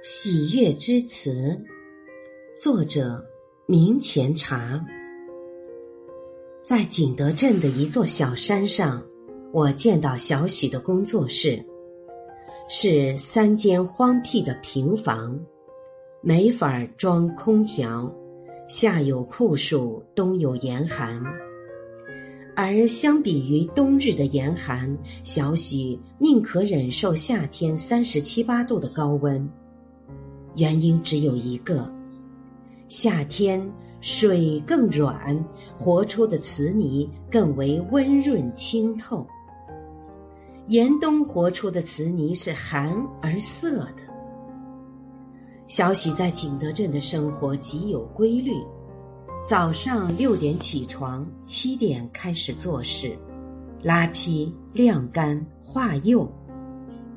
喜悦之词，作者明前茶。在景德镇的一座小山上，我见到小许的工作室，是三间荒僻的平房，没法装空调，夏有酷暑，冬有严寒。而相比于冬日的严寒，小许宁可忍受夏天三十七八度的高温。原因只有一个：夏天水更软，活出的瓷泥更为温润清透；严冬活出的瓷泥是寒而涩的。小许在景德镇的生活极有规律，早上六点起床，七点开始做事，拉坯、晾干、化釉，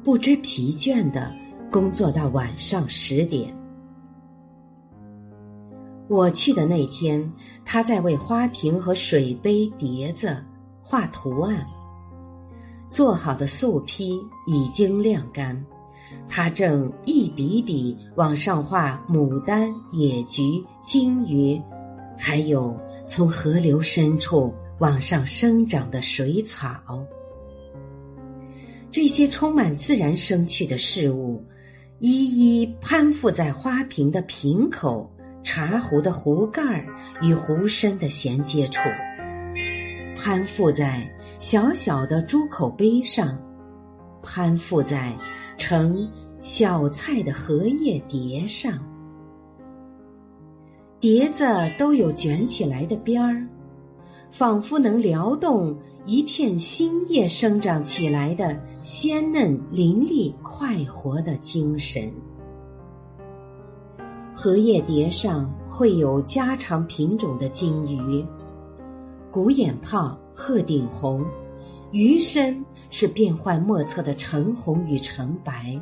不知疲倦的。工作到晚上十点。我去的那天，他在为花瓶和水杯、碟子画图案。做好的素坯已经晾干，他正一笔笔往上画牡丹、野菊、金鱼，还有从河流深处往上生长的水草。这些充满自然生趣的事物。一一攀附在花瓶的瓶口、茶壶的壶盖儿与壶身的衔接处，攀附在小小的猪口杯上，攀附在盛小菜的荷叶碟上。碟子都有卷起来的边儿，仿佛能撩动。一片新叶生长起来的鲜嫩伶俐、快活的精神。荷叶碟上会有家常品种的金鱼，古眼泡、鹤顶红，鱼身是变幻莫测的橙红与橙白，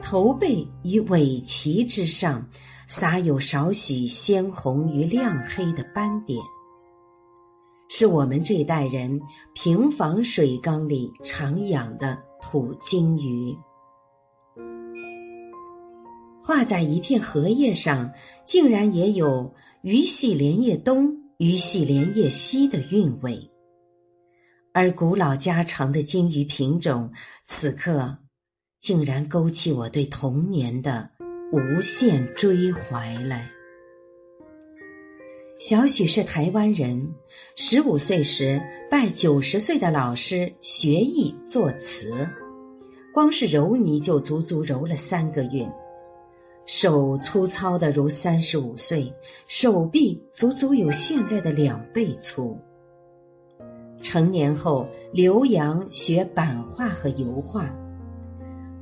头背与尾鳍之上撒有少许鲜红与亮黑的斑点。是我们这代人平房水缸里常养的土金鱼，画在一片荷叶上，竟然也有鱼戏莲叶东、鱼戏莲叶西的韵味。而古老家常的金鱼品种，此刻竟然勾起我对童年的无限追怀来。小许是台湾人，十五岁时拜九十岁的老师学艺作词，光是揉泥就足足揉了三个月，手粗糙的如三十五岁，手臂足足有现在的两倍粗。成年后留洋学版画和油画，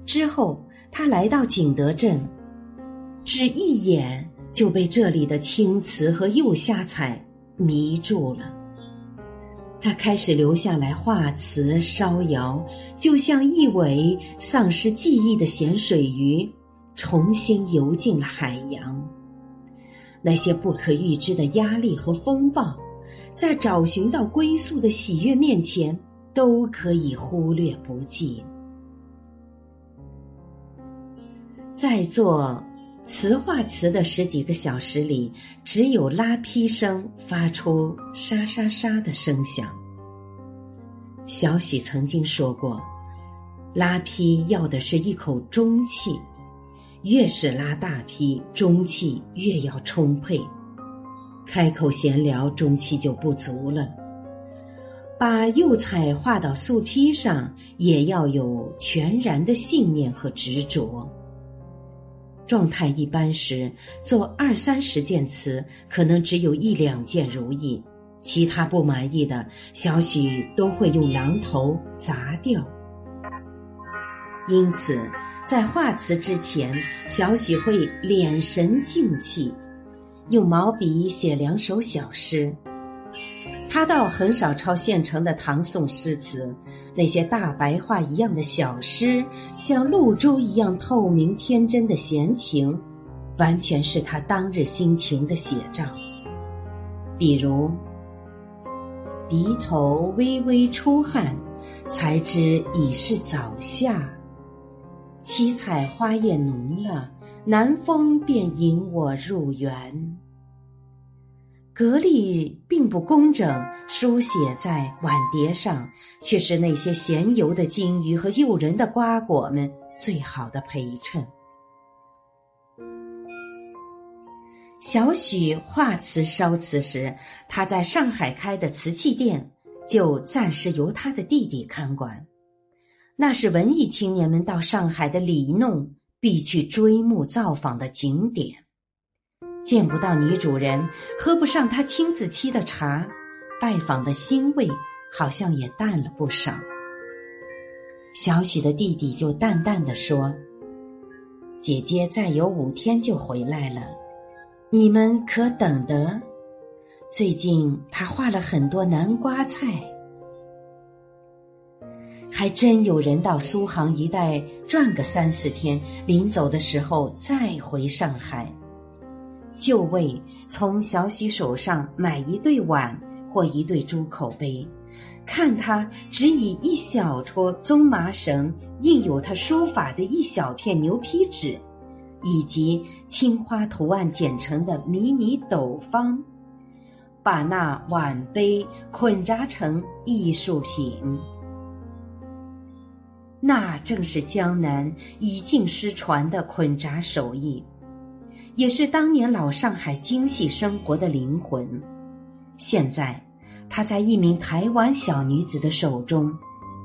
之后他来到景德镇，只一眼。就被这里的青瓷和釉下彩迷住了。他开始留下来画瓷烧窑，就像一尾丧失记忆的咸水鱼，重新游进了海洋。那些不可预知的压力和风暴，在找寻到归宿的喜悦面前，都可以忽略不计。在座。瓷画瓷的十几个小时里，只有拉坯声发出沙沙沙的声响。小许曾经说过，拉坯要的是一口中气，越是拉大坯，中气越要充沛。开口闲聊，中气就不足了。把釉彩画到素坯上，也要有全然的信念和执着。状态一般时，做二三十件瓷，可能只有一两件如意，其他不满意的，小许都会用榔头砸掉。因此，在画瓷之前，小许会敛神静气，用毛笔写两首小诗。他倒很少抄现成的唐宋诗词，那些大白话一样的小诗，像露珠一样透明天真的闲情，完全是他当日心情的写照。比如，鼻头微微出汗，才知已是早夏；七彩花叶浓了，南风便引我入园。格力并不工整，书写在碗碟上，却是那些闲游的金鱼和诱人的瓜果们最好的陪衬。小许画瓷烧瓷时，他在上海开的瓷器店，就暂时由他的弟弟看管。那是文艺青年们到上海的里弄必去追慕造访的景点。见不到女主人，喝不上她亲自沏的茶，拜访的欣慰好像也淡了不少。小许的弟弟就淡淡的说：“姐姐再有五天就回来了，你们可等得？最近她画了很多南瓜菜，还真有人到苏杭一带转个三四天，临走的时候再回上海。”就为从小许手上买一对碗或一对猪口杯，看他只以一小撮棕麻绳印有他书法的一小片牛皮纸，以及青花图案剪成的迷你斗方，把那碗杯捆扎成艺术品。那正是江南已经失传的捆扎手艺。也是当年老上海精细生活的灵魂，现在，他在一名台湾小女子的手中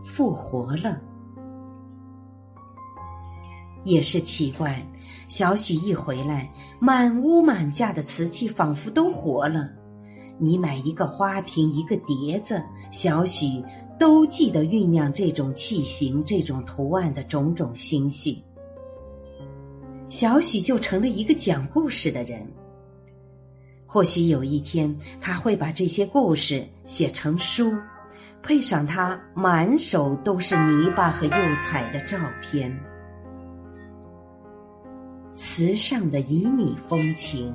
复活了。也是奇怪，小许一回来，满屋满架的瓷器仿佛都活了。你买一个花瓶，一个碟子，小许都记得酝酿这种器型、这种图案的种种心绪。小许就成了一个讲故事的人。或许有一天，他会把这些故事写成书，配上他满手都是泥巴和釉彩的照片。瓷上的旖旎风情，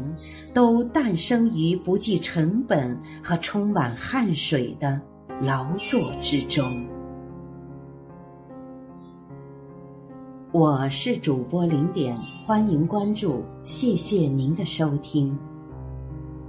都诞生于不计成本和充满汗水的劳作之中。我是主播零点，欢迎关注，谢谢您的收听。